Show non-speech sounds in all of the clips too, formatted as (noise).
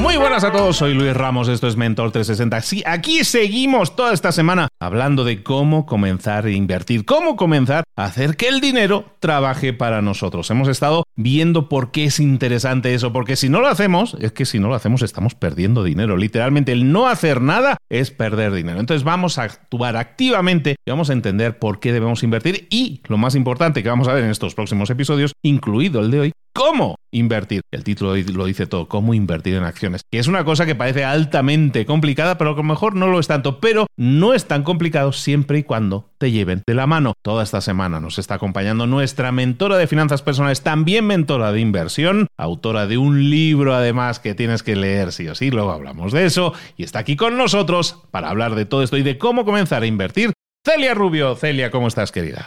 Muy buenas a todos, soy Luis Ramos, esto es Mentor 360. Sí, aquí seguimos toda esta semana hablando de cómo comenzar a invertir, cómo comenzar a hacer que el dinero trabaje para nosotros. Hemos estado viendo por qué es interesante eso, porque si no lo hacemos, es que si no lo hacemos estamos perdiendo dinero. Literalmente el no hacer nada es perder dinero. Entonces vamos a actuar activamente y vamos a entender por qué debemos invertir y lo más importante que vamos a ver en estos próximos episodios, incluido el de hoy, cómo invertir. El título lo dice todo, cómo invertir en acciones. Que es una cosa que parece altamente complicada, pero a lo mejor no lo es tanto. Pero no es tan complicado siempre y cuando te lleven de la mano. Toda esta semana nos está acompañando nuestra mentora de finanzas personales, también mentora de inversión, autora de un libro además que tienes que leer sí o sí, luego hablamos de eso, y está aquí con nosotros para hablar de todo esto y de cómo comenzar a invertir. Celia Rubio, Celia, ¿cómo estás querida?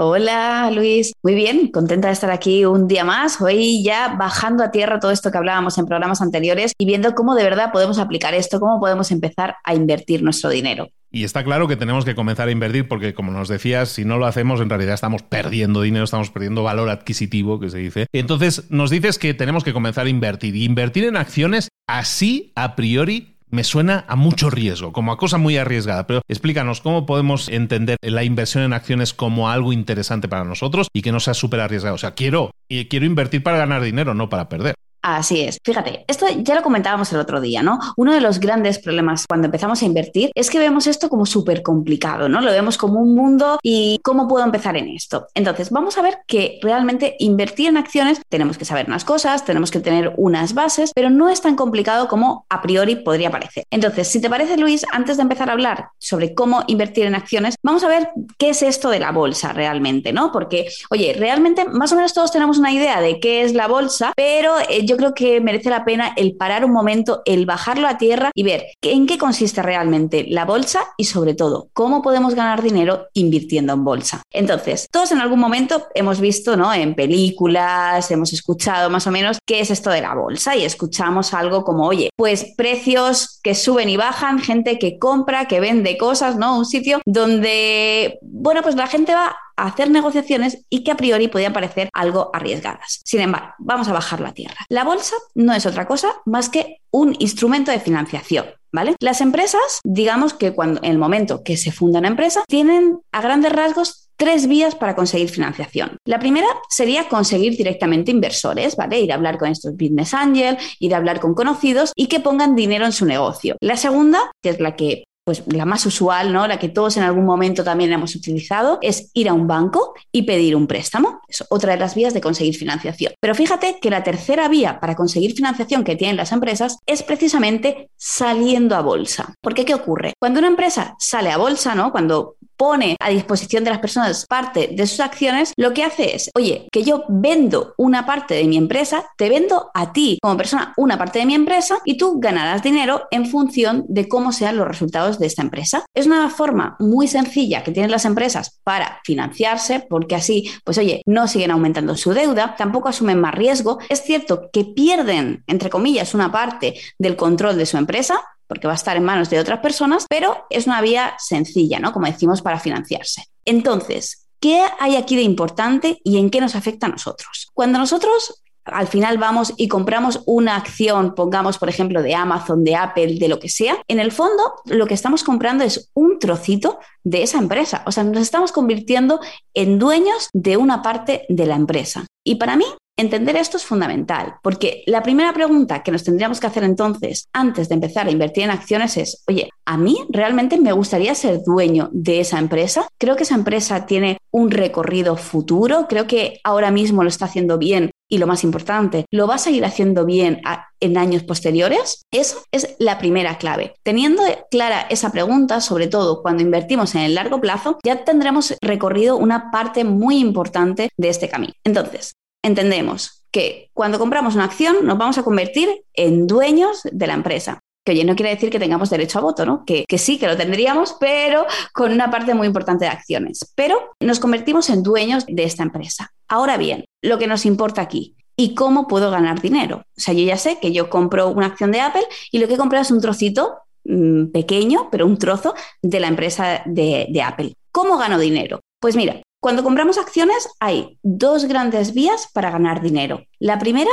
Hola Luis, muy bien, contenta de estar aquí un día más, hoy ya bajando a tierra todo esto que hablábamos en programas anteriores y viendo cómo de verdad podemos aplicar esto, cómo podemos empezar a invertir nuestro dinero. Y está claro que tenemos que comenzar a invertir porque, como nos decías, si no lo hacemos, en realidad estamos perdiendo dinero, estamos perdiendo valor adquisitivo, que se dice. Entonces, nos dices que tenemos que comenzar a invertir. Y invertir en acciones así, a priori, me suena a mucho riesgo, como a cosa muy arriesgada, pero explícanos cómo podemos entender la inversión en acciones como algo interesante para nosotros y que no sea súper arriesgado. O sea, quiero, quiero invertir para ganar dinero, no para perder. Así es. Fíjate, esto ya lo comentábamos el otro día, ¿no? Uno de los grandes problemas cuando empezamos a invertir es que vemos esto como súper complicado, ¿no? Lo vemos como un mundo y cómo puedo empezar en esto. Entonces, vamos a ver que realmente invertir en acciones tenemos que saber unas cosas, tenemos que tener unas bases, pero no es tan complicado como a priori podría parecer. Entonces, si te parece, Luis, antes de empezar a hablar sobre cómo invertir en acciones, vamos a ver qué es esto de la bolsa realmente, ¿no? Porque, oye, realmente más o menos todos tenemos una idea de qué es la bolsa, pero eh, yo creo que merece la pena el parar un momento, el bajarlo a tierra y ver en qué consiste realmente la bolsa y sobre todo cómo podemos ganar dinero invirtiendo en bolsa. Entonces, todos en algún momento hemos visto, ¿no? En películas, hemos escuchado más o menos qué es esto de la bolsa y escuchamos algo como, oye, pues precios que suben y bajan, gente que compra, que vende cosas, ¿no? Un sitio donde, bueno, pues la gente va hacer negociaciones y que a priori podían parecer algo arriesgadas. Sin embargo, vamos a bajar la tierra. La bolsa no es otra cosa más que un instrumento de financiación. ¿Vale? Las empresas, digamos que cuando en el momento que se funda una empresa, tienen a grandes rasgos tres vías para conseguir financiación. La primera sería conseguir directamente inversores, ¿vale? Ir a hablar con estos business angel, ir a hablar con conocidos y que pongan dinero en su negocio. La segunda, que es la que pues la más usual, ¿no? La que todos en algún momento también hemos utilizado, es ir a un banco y pedir un préstamo. Es otra de las vías de conseguir financiación. Pero fíjate que la tercera vía para conseguir financiación que tienen las empresas es precisamente saliendo a bolsa. ¿Por qué qué ocurre? Cuando una empresa sale a bolsa, ¿no? Cuando pone a disposición de las personas parte de sus acciones, lo que hace es, oye, que yo vendo una parte de mi empresa, te vendo a ti como persona una parte de mi empresa y tú ganarás dinero en función de cómo sean los resultados de esta empresa. Es una forma muy sencilla que tienen las empresas para financiarse, porque así, pues oye, no siguen aumentando su deuda, tampoco asumen más riesgo. Es cierto que pierden, entre comillas, una parte del control de su empresa, porque va a estar en manos de otras personas, pero es una vía sencilla, ¿no? Como decimos, para financiarse. Entonces, ¿qué hay aquí de importante y en qué nos afecta a nosotros? Cuando nosotros al final vamos y compramos una acción, pongamos por ejemplo de Amazon, de Apple, de lo que sea, en el fondo lo que estamos comprando es un trocito de esa empresa. O sea, nos estamos convirtiendo en dueños de una parte de la empresa. Y para mí Entender esto es fundamental, porque la primera pregunta que nos tendríamos que hacer entonces, antes de empezar a invertir en acciones, es, oye, ¿a mí realmente me gustaría ser dueño de esa empresa? Creo que esa empresa tiene un recorrido futuro, creo que ahora mismo lo está haciendo bien y lo más importante, ¿lo va a seguir haciendo bien en años posteriores? Eso es la primera clave. Teniendo clara esa pregunta, sobre todo cuando invertimos en el largo plazo, ya tendremos recorrido una parte muy importante de este camino. Entonces, entendemos que cuando compramos una acción nos vamos a convertir en dueños de la empresa. Que oye, no quiere decir que tengamos derecho a voto, ¿no? Que, sí, que lo tendríamos, pero con una parte muy importante de acciones. Pero nos convertimos en dueños de esta empresa. Ahora bien, lo que nos importa aquí, ¿y cómo puedo ganar dinero? O sea, yo ya sé que yo compro una acción de Apple y lo que he comprado es un trocito mm, pequeño, pero un trozo de la empresa de Apple. ¿Cómo gano dinero? Pues mira, cuando compramos acciones hay dos grandes vías para ganar dinero. La primera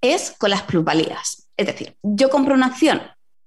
es con las plusvalías. Es decir, yo compro una acción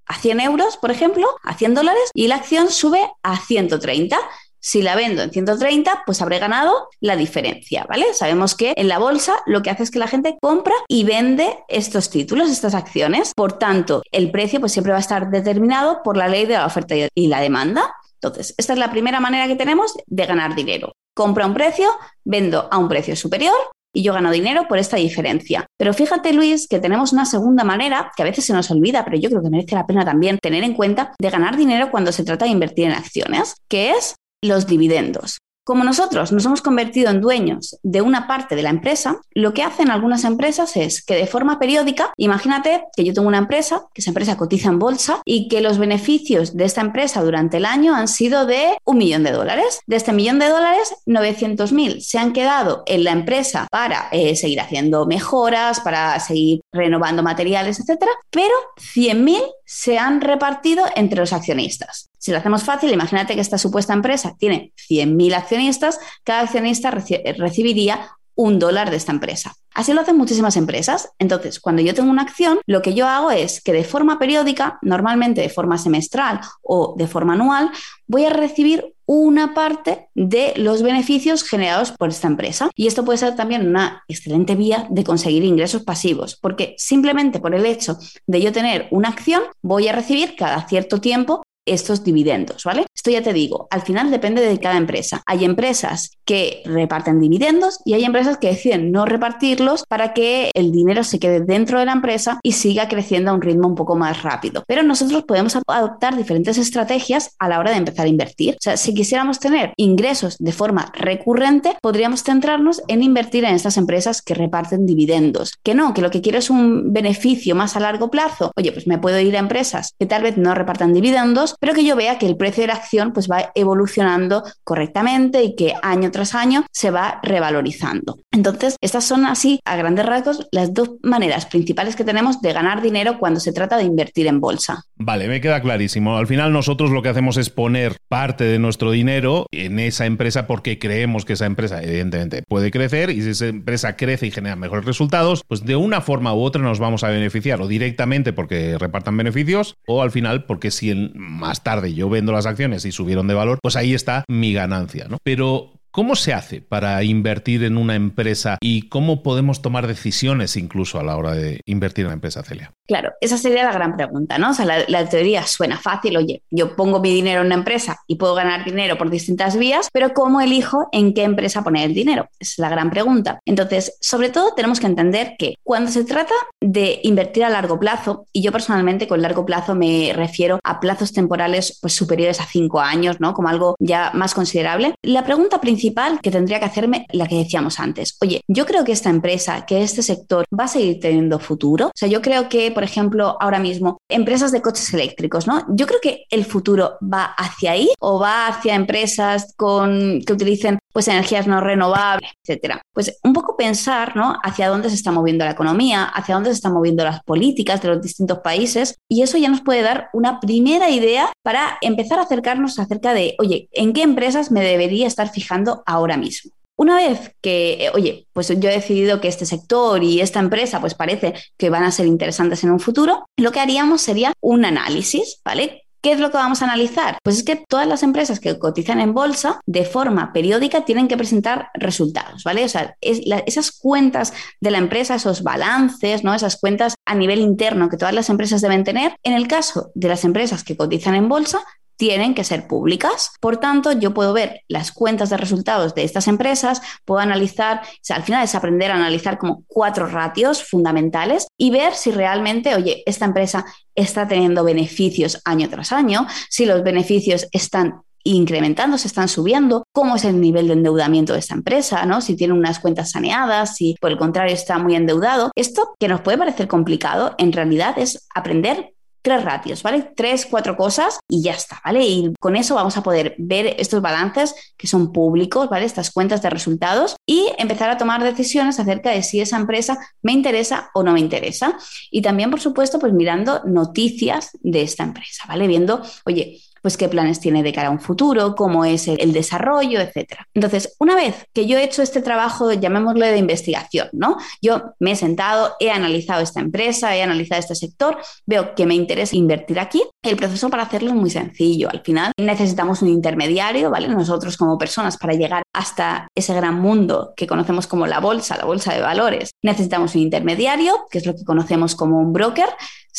a 100 euros, por ejemplo, a 100 dólares, y la acción sube a 130. Si la vendo en 130, pues habré ganado la diferencia, ¿vale? Sabemos que en la bolsa lo que hace es que la gente compra y vende estos títulos, estas acciones. Por tanto, el precio pues siempre va a estar determinado por la ley de la oferta y la demanda. Entonces, esta es la primera manera que tenemos de ganar dinero. Compro a un precio, vendo a un precio superior y yo gano dinero por esta diferencia. Pero fíjate, Luis, que tenemos una segunda manera, que a veces se nos olvida, pero yo creo que merece la pena también tener en cuenta, de ganar dinero cuando se trata de invertir en acciones, que es los dividendos. Como nosotros nos hemos convertido en dueños de una parte de la empresa, lo que hacen algunas empresas es que de forma periódica, imagínate que yo tengo una empresa, que esa empresa cotiza en bolsa y que los beneficios de esta empresa durante el año han sido de un millón de dólares. De este millón de dólares, 900.000 se han quedado en la empresa para eh, seguir haciendo mejoras, para seguir renovando materiales, etcétera, pero 100.000 se han repartido entre los accionistas. Si lo hacemos fácil, imagínate que esta supuesta empresa tiene 100.000 accionistas, cada accionista recibiría un dólar de esta empresa. Así lo hacen muchísimas empresas. Entonces, cuando yo tengo una acción, lo que yo hago es que de forma periódica, normalmente de forma semestral o de forma anual, voy a recibir una parte de los beneficios generados por esta empresa. Y esto puede ser también una excelente vía de conseguir ingresos pasivos, porque simplemente por el hecho de yo tener una acción, voy a recibir cada cierto tiempo estos dividendos, ¿vale? Esto ya te digo, al final depende de cada empresa. Hay empresas que reparten dividendos y hay empresas que deciden no repartirlos para que el dinero se quede dentro de la empresa y siga creciendo a un ritmo un poco más rápido. Pero nosotros podemos adoptar diferentes estrategias a la hora de empezar a invertir. O sea, si quisiéramos tener ingresos de forma recurrente, podríamos centrarnos en invertir en estas empresas que reparten dividendos. Que no, que lo que quiero es un beneficio más a largo plazo. Oye, pues me puedo ir a empresas que tal vez no repartan dividendos, pero que yo vea que el precio de la acción pues va evolucionando correctamente y que año tras año se va revalorizando. Entonces, estas son así, a grandes rasgos, las dos maneras principales que tenemos de ganar dinero cuando se trata de invertir en bolsa. Vale, me queda clarísimo. Al final nosotros lo que hacemos es poner parte de nuestro dinero en esa empresa porque creemos que esa empresa evidentemente puede crecer y si esa empresa crece y genera mejores resultados, pues de una forma u otra nos vamos a beneficiar o directamente porque repartan beneficios o al final porque si en más tarde yo vendo las acciones y subieron de valor, pues ahí está mi ganancia, ¿no? Pero ¿Cómo se hace para invertir en una empresa y cómo podemos tomar decisiones incluso a la hora de invertir en una empresa, Celia? Claro, esa sería la gran pregunta, ¿no? O sea, la, teoría suena fácil, oye, yo pongo mi dinero en una empresa y puedo ganar dinero por distintas vías, pero ¿cómo elijo en qué empresa poner el dinero? Esa es la gran pregunta. Entonces, sobre todo tenemos que entender que cuando se trata de invertir a largo plazo, y yo personalmente con largo plazo me refiero a plazos temporales pues, superiores a cinco años, ¿no? Como algo ya más considerable, la pregunta principal que tendría que hacerme la que decíamos antes. Oye, yo creo que esta empresa, que este sector va a seguir teniendo futuro. O sea, yo creo que, por ejemplo, ahora mismo, empresas de coches eléctricos, ¿no? Yo creo que el futuro va hacia ahí o va hacia empresas con, que utilicen pues energías no renovables, etcétera. Pues un poco pensar, ¿no? Hacia dónde se está moviendo la economía, hacia dónde se están moviendo las políticas de los distintos países y eso ya nos puede dar una primera idea para empezar a acercarnos acerca de, oye, ¿en qué empresas me debería estar fijando ahora mismo? Una vez que, eh, oye, pues yo he decidido que este sector y esta empresa pues parece que van a ser interesantes en un futuro, lo que haríamos sería un análisis, ¿vale? ¿Qué es lo que vamos a analizar? Pues es que todas las empresas que cotizan en bolsa de forma periódica tienen que presentar resultados, ¿vale? O sea, esas cuentas de la empresa, esos balances, ¿no? Esas cuentas a nivel interno que todas las empresas deben tener, en el caso de las empresas que cotizan en bolsa, tienen que ser públicas. Por tanto, yo puedo ver las cuentas de resultados de estas empresas, puedo analizar, al final es aprender a analizar como cuatro ratios fundamentales y ver si realmente, oye, esta empresa está teniendo beneficios año tras año, si los beneficios están incrementando, se están subiendo, cómo es el nivel de endeudamiento de esta empresa, ¿no? Si tiene unas cuentas saneadas, si por el contrario está muy endeudado. Esto que nos puede parecer complicado, en realidad es aprender tres ratios, ¿vale? Tres, cuatro cosas y ya está, ¿vale? Y con eso vamos a poder ver estos balances que son públicos, ¿vale? Estas cuentas de resultados y empezar a tomar decisiones acerca de si esa empresa me interesa o no me interesa. Y también, por supuesto, pues mirando noticias de esta empresa, ¿vale? Viendo, oye, pues qué planes tiene de cara a un futuro, cómo es el, desarrollo, etcétera. Entonces, una vez que yo he hecho este trabajo, llamémosle de investigación, ¿no? Yo me he sentado, he analizado esta empresa, he analizado este sector, veo que me interesa invertir aquí. El proceso para hacerlo es muy sencillo. Al final necesitamos un intermediario, ¿vale? Nosotros como personas para llegar hasta ese gran mundo que conocemos como la bolsa, la bolsa de valores, necesitamos un intermediario, que es lo que conocemos como un broker.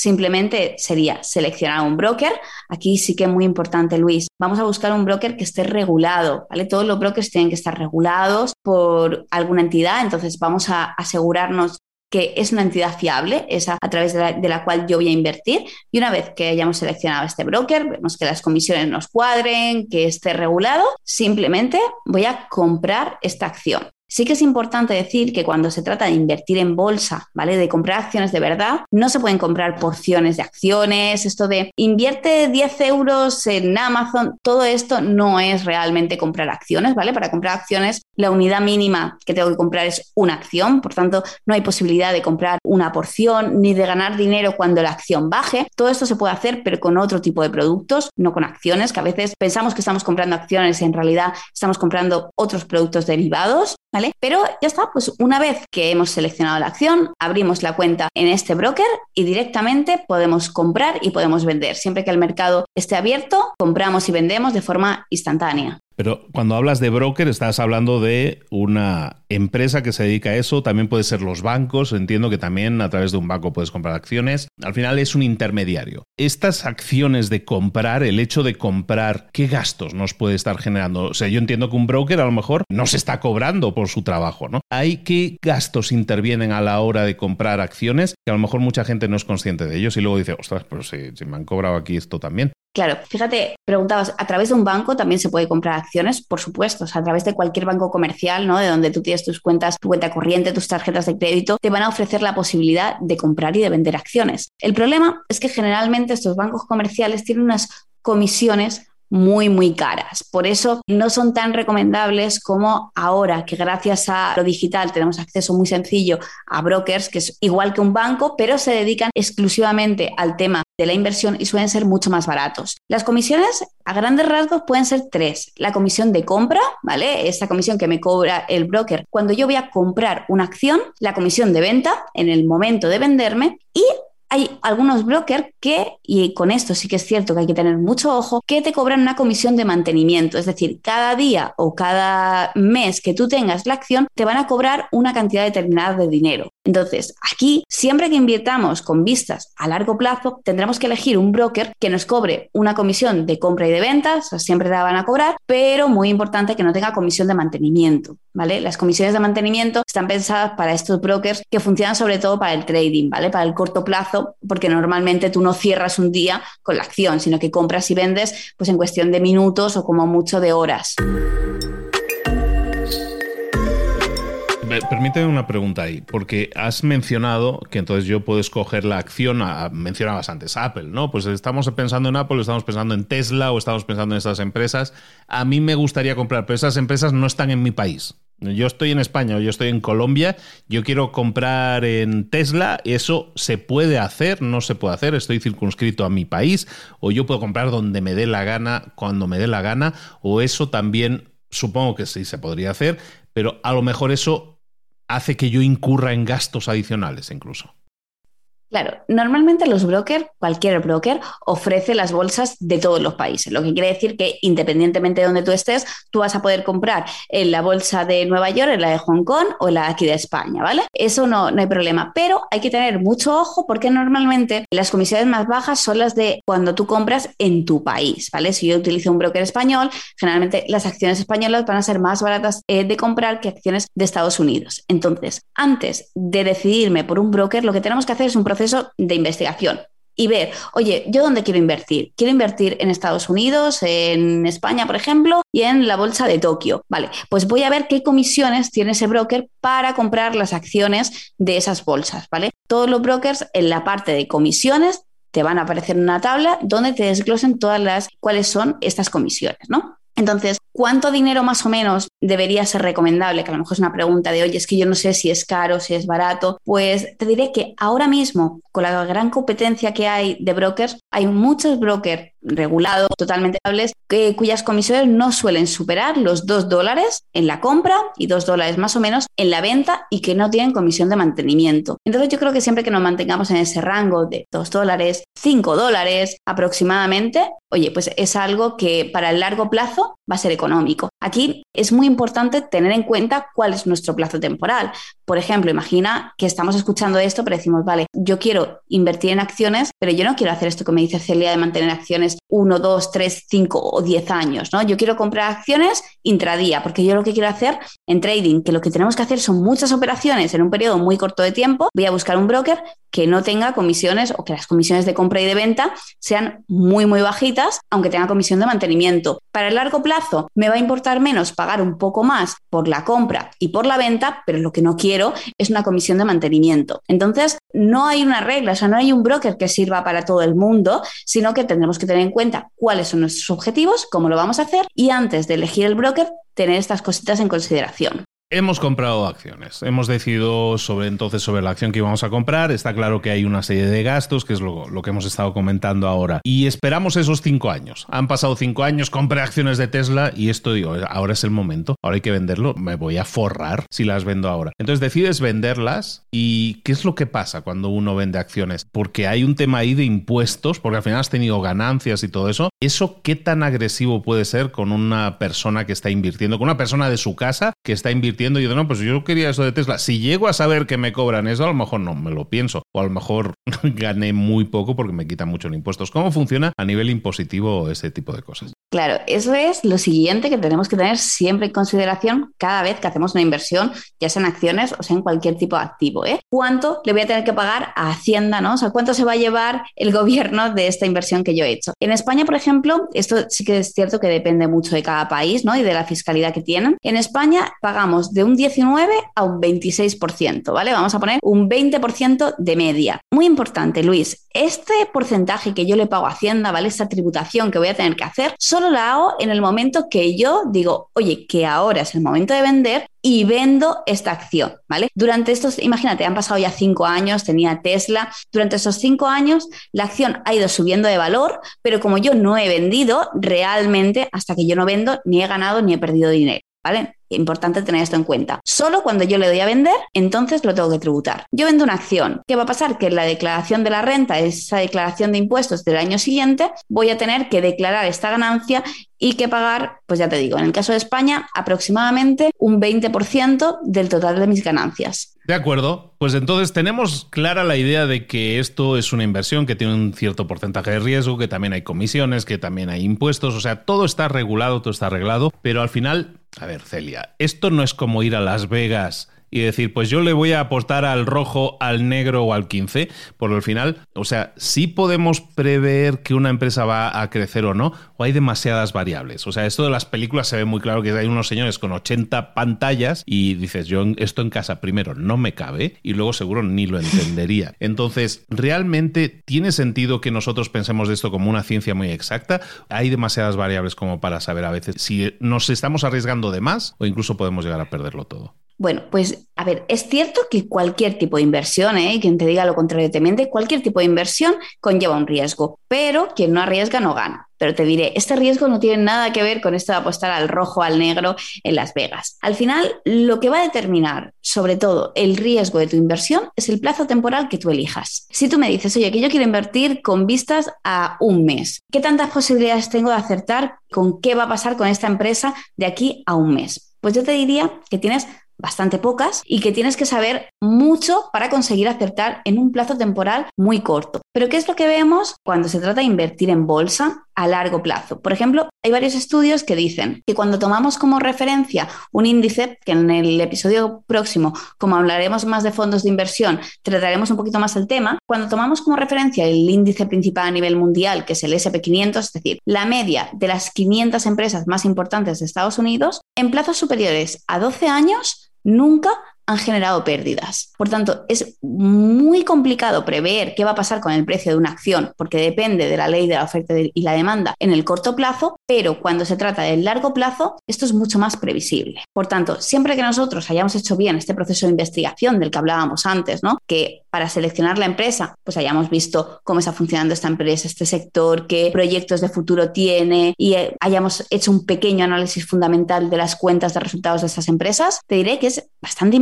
Simplemente sería seleccionar un broker. Aquí sí que es muy importante, Luis. Vamos a buscar un broker que esté regulado, ¿vale? Todos los brokers tienen que estar regulados por alguna entidad, entonces vamos a asegurarnos que es una entidad fiable, esa a través de la, de la, cual yo voy a invertir. Y una vez que hayamos seleccionado este broker, vemos que las comisiones nos cuadren, que esté regulado, simplemente voy a comprar esta acción. Sí que es importante decir que cuando se trata de invertir en bolsa, ¿vale? De comprar acciones de verdad, no se pueden comprar porciones de acciones, esto de invierte 10 euros en Amazon, todo esto no es realmente comprar acciones, ¿vale? Para comprar acciones, la unidad mínima que tengo que comprar es una acción, por tanto, no hay posibilidad de comprar una porción ni de ganar dinero cuando la acción baje. Todo esto se puede hacer, pero con otro tipo de productos, no con acciones, que a veces pensamos que estamos comprando acciones y en realidad estamos comprando otros productos derivados. ¿Vale? Pero ya está, pues una vez que hemos seleccionado la acción, abrimos la cuenta en este broker y directamente podemos comprar y podemos vender. Siempre que el mercado esté abierto, compramos y vendemos de forma instantánea. Pero cuando hablas de broker, estás hablando de una empresa que se dedica a eso, también puede ser los bancos, entiendo que también a través de un banco puedes comprar acciones. Al final es un intermediario. Estas acciones de comprar, el hecho de comprar, ¿qué gastos nos puede estar generando? O sea, yo entiendo que un broker a lo mejor no se está cobrando por su trabajo, ¿no? ¿Hay qué gastos intervienen a la hora de comprar acciones? Que a lo mejor mucha gente no es consciente de ellos y luego dice, ostras, pero si, si me han cobrado aquí esto también. Claro, fíjate, preguntabas, ¿a través de un banco también se puede comprar acciones? Por supuesto, o sea, a través de cualquier banco comercial, ¿no? De donde tú tienes tus cuentas, tu cuenta corriente, tus tarjetas de crédito, te van a ofrecer la posibilidad de comprar y de vender acciones. El problema es que generalmente estos bancos comerciales tienen unas comisiones muy, muy caras. Por eso no son tan recomendables como ahora que gracias a lo digital tenemos acceso muy sencillo a brokers, que es igual que un banco, pero se dedican exclusivamente al tema de la inversión y suelen ser mucho más baratos. Las comisiones a grandes rasgos pueden ser tres. La comisión de compra, ¿vale? Esta comisión que me cobra el broker cuando yo voy a comprar una acción, la comisión de venta en el momento de venderme y hay algunos brokers que, y con esto sí que es cierto que hay que tener mucho ojo, que te cobran una comisión de mantenimiento. Es decir, cada día o cada mes que tú tengas la acción, te van a cobrar una cantidad determinada de dinero. Entonces, aquí, siempre que invirtamos con vistas a largo plazo, tendremos que elegir un broker que nos cobre una comisión de compra y de ventas, siempre la van a cobrar, pero muy importante que no tenga comisión de mantenimiento, ¿vale? Las comisiones de mantenimiento están pensadas para estos brokers que funcionan sobre todo para el trading, ¿vale? Para el corto plazo, porque normalmente tú no cierras un día con la acción, sino que compras y vendes pues en cuestión de minutos o como mucho de horas. Permíteme una pregunta ahí, porque has mencionado que entonces yo puedo escoger la acción, mencionabas antes Apple, ¿no? Pues estamos pensando en Apple, estamos pensando en Tesla o estamos pensando en estas empresas. A mí me gustaría comprar, pero esas empresas no están en mi país. Yo estoy en España o yo estoy en Colombia, yo quiero comprar en Tesla, eso se puede hacer, no se puede hacer, estoy circunscrito a mi país, o yo puedo comprar donde me dé la gana, cuando me dé la gana, o eso también supongo que sí se podría hacer, pero a lo mejor eso hace que yo incurra en gastos adicionales incluso. Claro, normalmente los brokers, cualquier broker, ofrece las bolsas de todos los países, lo que quiere decir que independientemente de donde tú estés, tú vas a poder comprar en la bolsa de Nueva York, en la de Hong Kong o en la aquí de España, ¿vale? Eso no, no hay problema, pero hay que tener mucho ojo porque normalmente las comisiones más bajas son las de cuando tú compras en tu país, ¿vale? Si yo utilizo un broker español, generalmente las acciones españolas van a ser más baratas eh, de comprar que acciones de Estados Unidos. Entonces, antes de decidirme por un broker, lo que tenemos que hacer es un de investigación y ver, oye, ¿yo dónde quiero invertir? Quiero invertir en Estados Unidos, en España, por ejemplo, y en la bolsa de Tokio. Vale, pues voy a ver qué comisiones tiene ese broker para comprar las acciones de esas bolsas, ¿vale? Todos los brokers en la parte de comisiones te van a aparecer una tabla donde te desglosen todas las cuáles son estas comisiones, ¿no? Entonces, ¿cuánto dinero más o menos debería ser recomendable? Que a lo mejor es una pregunta de, oye, es que yo no sé si es caro, si es barato. Pues te diré que ahora mismo, con la gran competencia que hay de brokers, hay muchos brokers regulados, totalmente estables, cuyas comisiones no suelen superar los 2 dólares en la compra y 2 dólares más o menos en la venta y que no tienen comisión de mantenimiento. Entonces yo creo que siempre que nos mantengamos en ese rango de 2 dólares, 5 dólares aproximadamente, oye, pues es algo que para el largo plazo va a ser económico. Aquí es muy importante tener en cuenta cuál es nuestro plazo temporal. Por ejemplo, imagina que estamos escuchando esto, pero decimos, vale, yo quiero invertir en acciones, pero yo no quiero hacer esto que me dice Celia de mantener acciones 1, 2, 3, 5 o 10 años, ¿no? Yo quiero comprar acciones intradía, porque yo lo que quiero hacer en trading, que lo que tenemos que hacer son muchas operaciones en un periodo muy corto de tiempo, voy a buscar un broker que no tenga comisiones o que las comisiones de compra y de venta sean muy, muy bajitas, aunque tenga comisión de mantenimiento. Para el largo plazo me va a importar menos pagar un poco más por la compra y por la venta, pero lo que no quiero es una comisión de mantenimiento. Entonces, no hay una regla, o sea, no hay un broker que sirva para todo el mundo, sino que tendremos que tener en cuenta cuáles son nuestros objetivos, cómo lo vamos a hacer y antes de elegir el broker, tener estas cositas en consideración. Hemos comprado acciones. Hemos decidido sobre entonces sobre la acción que íbamos a comprar. Está claro que hay una serie de gastos, que es lo, que hemos estado comentando ahora. Y esperamos esos cinco años. Han pasado cinco años, compré acciones de Tesla y esto digo, ahora es el momento. Ahora hay que venderlo. Me voy a forrar si las vendo ahora. Entonces decides venderlas y ¿qué es lo que pasa cuando uno vende acciones? Porque hay un tema ahí de impuestos, porque al final has tenido ganancias y todo eso. ¿Eso qué tan agresivo puede ser con una persona que está invirtiendo, con una persona de su casa que está invirtiendo? Y yo, no, pues yo quería eso de Tesla. Si llego a saber que me cobran eso, a lo mejor no me lo pienso. O a lo mejor (laughs) gané muy poco porque me quitan muchos impuestos. ¿Cómo funciona a nivel impositivo ese tipo de cosas? Claro, eso es lo siguiente que tenemos que tener siempre en consideración cada vez que hacemos una inversión, ya sea en acciones o sea en cualquier tipo de activo. ¿eh? ¿Cuánto le voy a tener que pagar a Hacienda? ¿no? O sea, ¿cuánto se va a llevar el gobierno de esta inversión que yo he hecho? En España, por ejemplo, esto sí que es cierto que depende mucho de cada país ¿no? y de la fiscalidad que tienen. En España pagamos de un 19 a un 26%, ¿vale? Vamos a poner un 20% de media. Muy importante, Luis, este porcentaje que yo le pago a Hacienda, ¿vale? Esta tributación que voy a tener que hacer, solo la hago en el momento que yo digo, oye, que ahora es el momento de vender y vendo esta acción, ¿vale? Durante estos, imagínate, han pasado ya cinco años, tenía Tesla, durante esos cinco años la acción ha ido subiendo de valor, pero como yo no he vendido, realmente hasta que yo no vendo, ni he ganado ni he perdido dinero. ¿Vale? Importante tener esto en cuenta. Solo cuando yo le doy a vender, entonces lo tengo que tributar. Yo vendo una acción. ¿Qué va a pasar? Que en la declaración de la renta, esa declaración de impuestos del año siguiente, voy a tener que declarar esta ganancia y que pagar, pues ya te digo, en el caso de España, aproximadamente un 20% del total de mis ganancias. De acuerdo, pues entonces tenemos clara la idea de que esto es una inversión que tiene un cierto porcentaje de riesgo, que también hay comisiones, que también hay impuestos, o sea, todo está regulado, todo está arreglado, pero al final, a ver, Celia, esto no es como ir a Las Vegas y decir, pues yo le voy a apostar al rojo, al negro o al 15, por el final, o sea, sí podemos prever que una empresa va a crecer o no, o hay demasiadas variables. O sea, esto de las películas se ve muy claro que hay unos señores con 80 pantallas y dices, yo esto en casa primero no me cabe y luego seguro ni lo entendería. (laughs) Entonces, ¿realmente tiene sentido que nosotros pensemos de esto como una ciencia muy exacta? Hay demasiadas variables como para saber a veces si nos estamos arriesgando de más o incluso podemos llegar a perderlo todo. Bueno, pues a ver, es cierto que cualquier tipo de inversión, ¿eh? quien te diga lo contrario te miente, cualquier tipo de inversión conlleva un riesgo, pero quien no arriesga no gana. Pero te diré, este riesgo no tiene nada que ver con esto de apostar al rojo, al negro en Las Vegas. Al final, lo que va a determinar, sobre todo, el riesgo de tu inversión es el plazo temporal que tú elijas. Si tú me dices, oye, que yo quiero invertir con vistas a un mes, ¿qué tantas posibilidades tengo de acertar con qué va a pasar con esta empresa de aquí a un mes? Pues yo te diría que tienes bastante pocas y que tienes que saber mucho para conseguir acertar en un plazo temporal muy corto. Pero ¿qué es lo que vemos cuando se trata de invertir en bolsa a largo plazo? Por ejemplo, hay varios estudios que dicen que cuando tomamos como referencia un índice, que en el episodio próximo, como hablaremos más de fondos de inversión, trataremos un poquito más el tema, cuando tomamos como referencia el índice principal a nivel mundial, que es el SP500, es decir, la media de las 500 empresas más importantes de Estados Unidos, en plazos superiores a 12 años, nunca han generado pérdidas. Por tanto, es muy complicado prever qué va a pasar con el precio de una acción, porque depende de la ley de la oferta y la demanda en el corto plazo, pero cuando se trata del largo plazo, esto es mucho más previsible. Por tanto, siempre que nosotros hayamos hecho bien este proceso de investigación del que hablábamos antes, que para seleccionar la empresa, pues hayamos visto cómo está funcionando esta empresa, este sector, qué proyectos de futuro tiene y eh, hayamos hecho un pequeño análisis fundamental de las cuentas de resultados de estas empresas, te diré que es bastante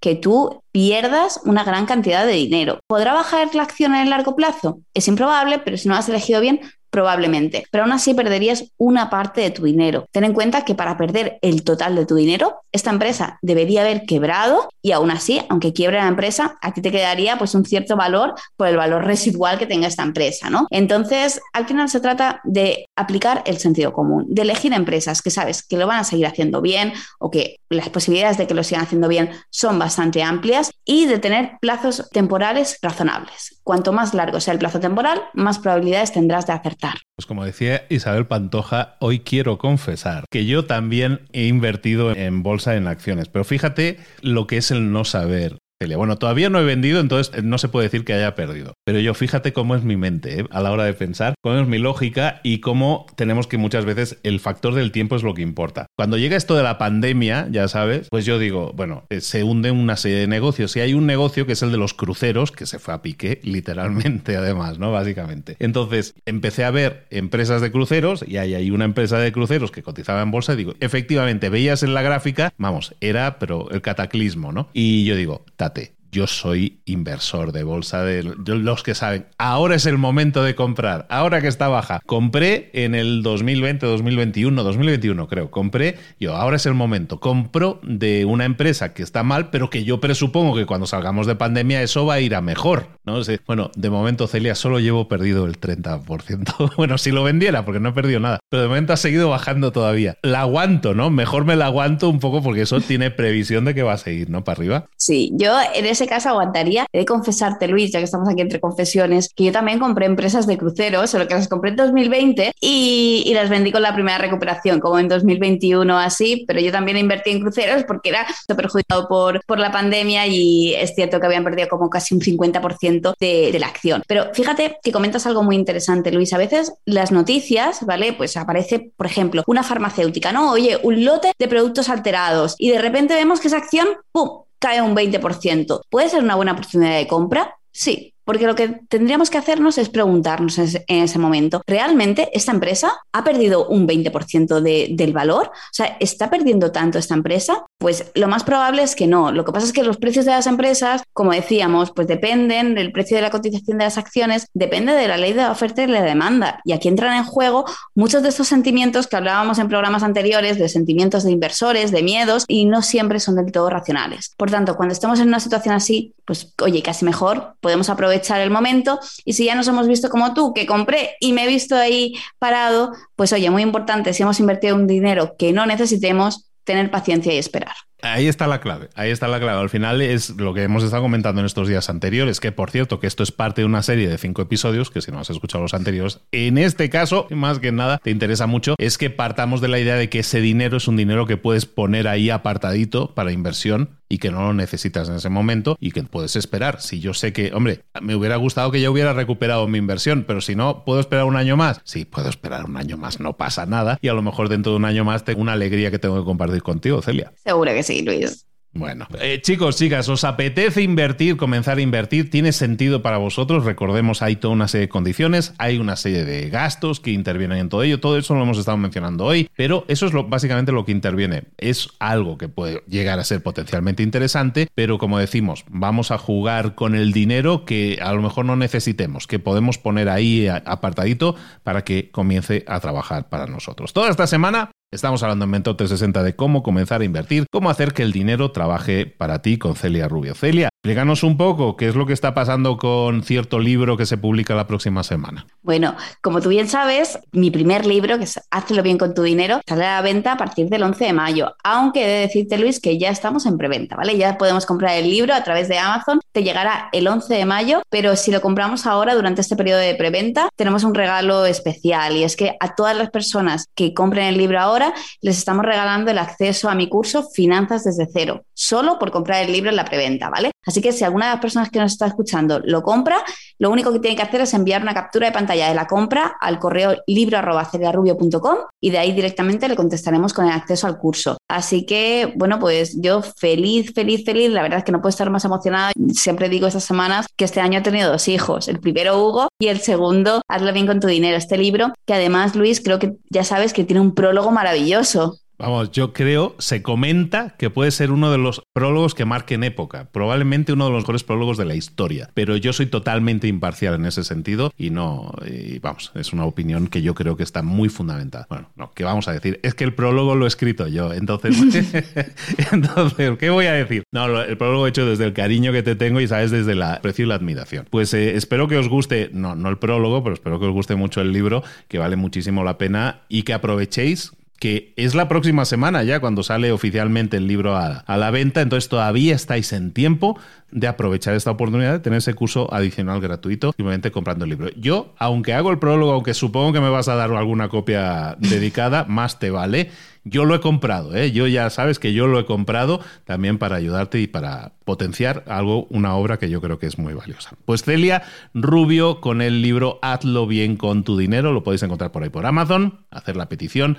que tú pierdas una gran cantidad de dinero. ¿Podrá bajar la acción en el largo plazo? Es improbable, pero si no has elegido bien, probablemente, pero aún así perderías una parte de tu dinero. Ten en cuenta que para perder el total de tu dinero, esta empresa debería haber quebrado y aún así, aunque quiebre la empresa, a ti te quedaría pues un cierto valor por el valor residual que tenga esta empresa, ¿no? Entonces, al final se trata de aplicar el sentido común, de elegir empresas que sabes que lo van a seguir haciendo bien o que las posibilidades de que lo sigan haciendo bien son bastante amplias y de tener plazos temporales razonables. Cuanto más largo sea el plazo temporal, más probabilidades tendrás de acertar pues como decía Isabel Pantoja, hoy quiero confesar que yo también he invertido en bolsa en acciones, pero fíjate lo que es el no saber. Bueno, todavía no he vendido, entonces eh, no se puede decir que haya perdido. Pero yo fíjate cómo es mi mente ¿eh? a la hora de pensar, cómo es mi lógica y cómo tenemos que muchas veces el factor del tiempo es lo que importa. Cuando llega esto de la pandemia, ya sabes, pues yo digo, bueno, eh, se hunde una serie de negocios. Y hay un negocio que es el de los cruceros, que se fue a pique, (laughs) literalmente además, ¿no? Básicamente. Entonces empecé a ver empresas de cruceros y hay ahí una empresa de cruceros que cotizaba en bolsa y digo, efectivamente, veías en la gráfica, vamos, era, pero el cataclismo, ¿no? Y yo digo, chocolate. Yo soy inversor de bolsa de los que saben. Ahora es el momento de comprar. Ahora que está baja. Compré en el 2020, 2021, 2021 creo. Compré. Yo, ahora es el momento. Compro de una empresa que está mal, pero que yo presupongo que cuando salgamos de pandemia eso va a ir a mejor. ¿no? Bueno, de momento, Celia, solo llevo perdido el 30%. (laughs) bueno, si lo vendiera, porque no he perdido nada. Pero de momento ha seguido bajando todavía. La aguanto, ¿no? Mejor me la aguanto un poco porque eso tiene previsión de que va a seguir, ¿no? Para arriba. Sí, yo en caso aguantaría. He de confesarte, Luis, ya que estamos aquí entre confesiones, que yo también compré empresas de cruceros, solo que las compré en 2020 y, y las vendí con la primera recuperación, como en 2021 así, pero yo también invertí en cruceros porque era perjudicado por, por la pandemia y es cierto que habían perdido como casi un 50% de, de la acción. Pero fíjate que comentas algo muy interesante, Luis. A veces las noticias, ¿vale? Pues aparece, por ejemplo, una farmacéutica, ¿no? Oye, un lote de productos alterados y de repente vemos que esa acción, ¡pum! Cae un 20%. ¿Puede ser una buena oportunidad de compra? Sí, Porque lo que tendríamos que hacernos es preguntarnos en ese momento, ¿realmente esta empresa ha perdido un 20% de, del valor? O sea, ¿está perdiendo tanto esta empresa? Pues lo más probable es que no. Lo que pasa es que los precios de las empresas, como decíamos, pues dependen del precio de la cotización de las acciones, depende de la ley de la oferta y la demanda. Y aquí entran en juego muchos de estos sentimientos que hablábamos en programas anteriores, de sentimientos de inversores, de miedos, y no siempre son del todo racionales. Por tanto, cuando estemos en una situación así, pues oye, casi mejor, podemos aprovechar el momento y si ya nos hemos visto como tú, que compré y me he visto ahí parado, pues oye, muy importante, si hemos invertido un dinero que no necesitemos, tener paciencia y esperar. Ahí está la clave, ahí está la clave. Al final es lo que hemos estado comentando en estos días anteriores, que por cierto, que esto es parte de una serie de cinco episodios, que si no has escuchado los anteriores, en este caso, más que nada, te interesa mucho, es que partamos de la idea de que ese dinero es un dinero que puedes poner ahí apartadito para inversión y que no lo necesitas en ese momento y que puedes esperar. Si yo sé que, hombre, me hubiera gustado que ya hubiera recuperado mi inversión, pero si no, ¿puedo esperar un año más? Sí, puedo esperar un año más, no pasa nada. Y a lo mejor dentro de un año más tengo una alegría que tengo que compartir contigo, Celia. Seguro que sí, Luis. Bueno, eh, chicos, chicas, ¿os apetece invertir, comenzar a invertir? ¿Tiene sentido para vosotros? Recordemos, hay toda una serie de condiciones, hay una serie de gastos que intervienen en todo ello, todo eso lo hemos estado mencionando hoy, pero eso es lo, básicamente lo que interviene. Es algo que puede llegar a ser potencialmente interesante, pero como decimos, vamos a jugar con el dinero que a lo mejor no necesitemos, que podemos poner ahí apartadito para que comience a trabajar para nosotros. Toda esta semana Estamos hablando en Mentor 360 de cómo comenzar a invertir, cómo hacer que el dinero trabaje para ti con Celia Rubio. Celia, explícanos un poco qué es lo que está pasando con cierto libro que se publica la próxima semana. Bueno, como tú bien sabes, mi primer libro, que es Hazlo bien con tu dinero, sale a la venta a partir del 11 de mayo, aunque he de decirte, Luis, que ya estamos en preventa, ¿vale? Ya podemos comprar el libro a través de Amazon, te llegará el 11 de mayo, pero si lo compramos ahora durante este periodo de preventa, tenemos un regalo especial y es que a todas las personas que compren el libro ahora, les estamos regalando el acceso a mi curso Finanzas desde cero, solo por comprar el libro en la preventa, ¿vale? Así que si alguna de las personas que nos está escuchando lo compra, lo único que tiene que hacer es enviar una captura de pantalla de la compra al correo libro.celiarubio.com y de ahí directamente le contestaremos con el acceso al curso. Así que, bueno, pues yo feliz, feliz, feliz. La verdad es que no puedo estar más emocionada. Siempre digo estas semanas que este año he tenido dos hijos. El primero, Hugo, y el segundo, Hazlo bien con tu dinero. Este libro, que además, Luis, creo que ya sabes que tiene un prólogo maravilloso. Vamos, yo creo, se comenta que puede ser uno de los prólogos que marquen época, probablemente uno de los mejores prólogos de la historia, pero yo soy totalmente imparcial en ese sentido y no, y vamos, es una opinión que yo creo que está muy fundamentada. Bueno, no, ¿qué vamos a decir? Es que el prólogo lo he escrito yo, entonces, (laughs) (laughs) entonces, ¿qué voy a decir? No, el prólogo he hecho desde el cariño que te tengo y sabes, desde la aprecio y la admiración. Pues eh, espero que os guste, no, no el prólogo, pero espero que os guste mucho el libro, que vale muchísimo la pena y que aprovechéis que es la próxima semana ya cuando sale oficialmente el libro a, la venta, entonces todavía estáis en tiempo de aprovechar esta oportunidad de tener ese curso adicional gratuito simplemente comprando el libro. Yo, aunque hago el prólogo, aunque supongo que me vas a dar alguna copia dedicada, más te vale. Yo lo he comprado, ¿eh? yo ya sabes que yo lo he comprado también para ayudarte y para potenciar algo, una obra que yo creo que es muy valiosa. Pues Celia Rubio con el libro Hazlo bien con tu dinero, lo podéis encontrar por ahí por Amazon, hacer la petición,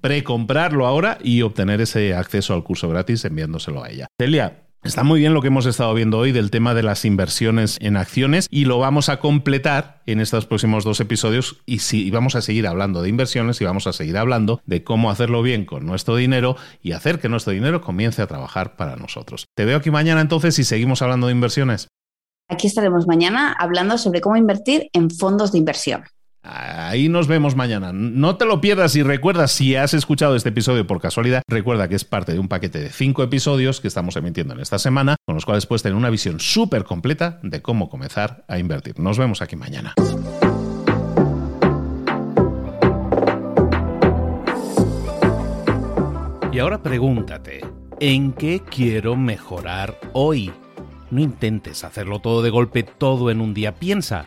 pre-comprarlo ahora y obtener ese acceso al curso gratis enviándoselo a ella. Celia, Está muy bien lo que hemos estado viendo hoy del tema de las inversiones en acciones y lo vamos a completar en estos próximos dos episodios y, vamos a seguir hablando de inversiones y vamos a seguir hablando de cómo hacerlo bien con nuestro dinero y hacer que nuestro dinero comience a trabajar para nosotros. Te veo aquí mañana entonces y seguimos hablando de inversiones. Aquí estaremos mañana hablando sobre cómo invertir en fondos de inversión. Ahí nos vemos mañana. No te lo pierdas y recuerda, si has escuchado este episodio por casualidad, recuerda que es parte de un paquete de cinco episodios que estamos emitiendo en esta semana, con los cuales puedes tener una visión súper completa de cómo comenzar a invertir. Nos vemos aquí mañana. Y ahora pregúntate, ¿en qué quiero mejorar hoy? No intentes hacerlo todo de golpe, todo en un día. Piensa.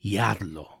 y hazlo.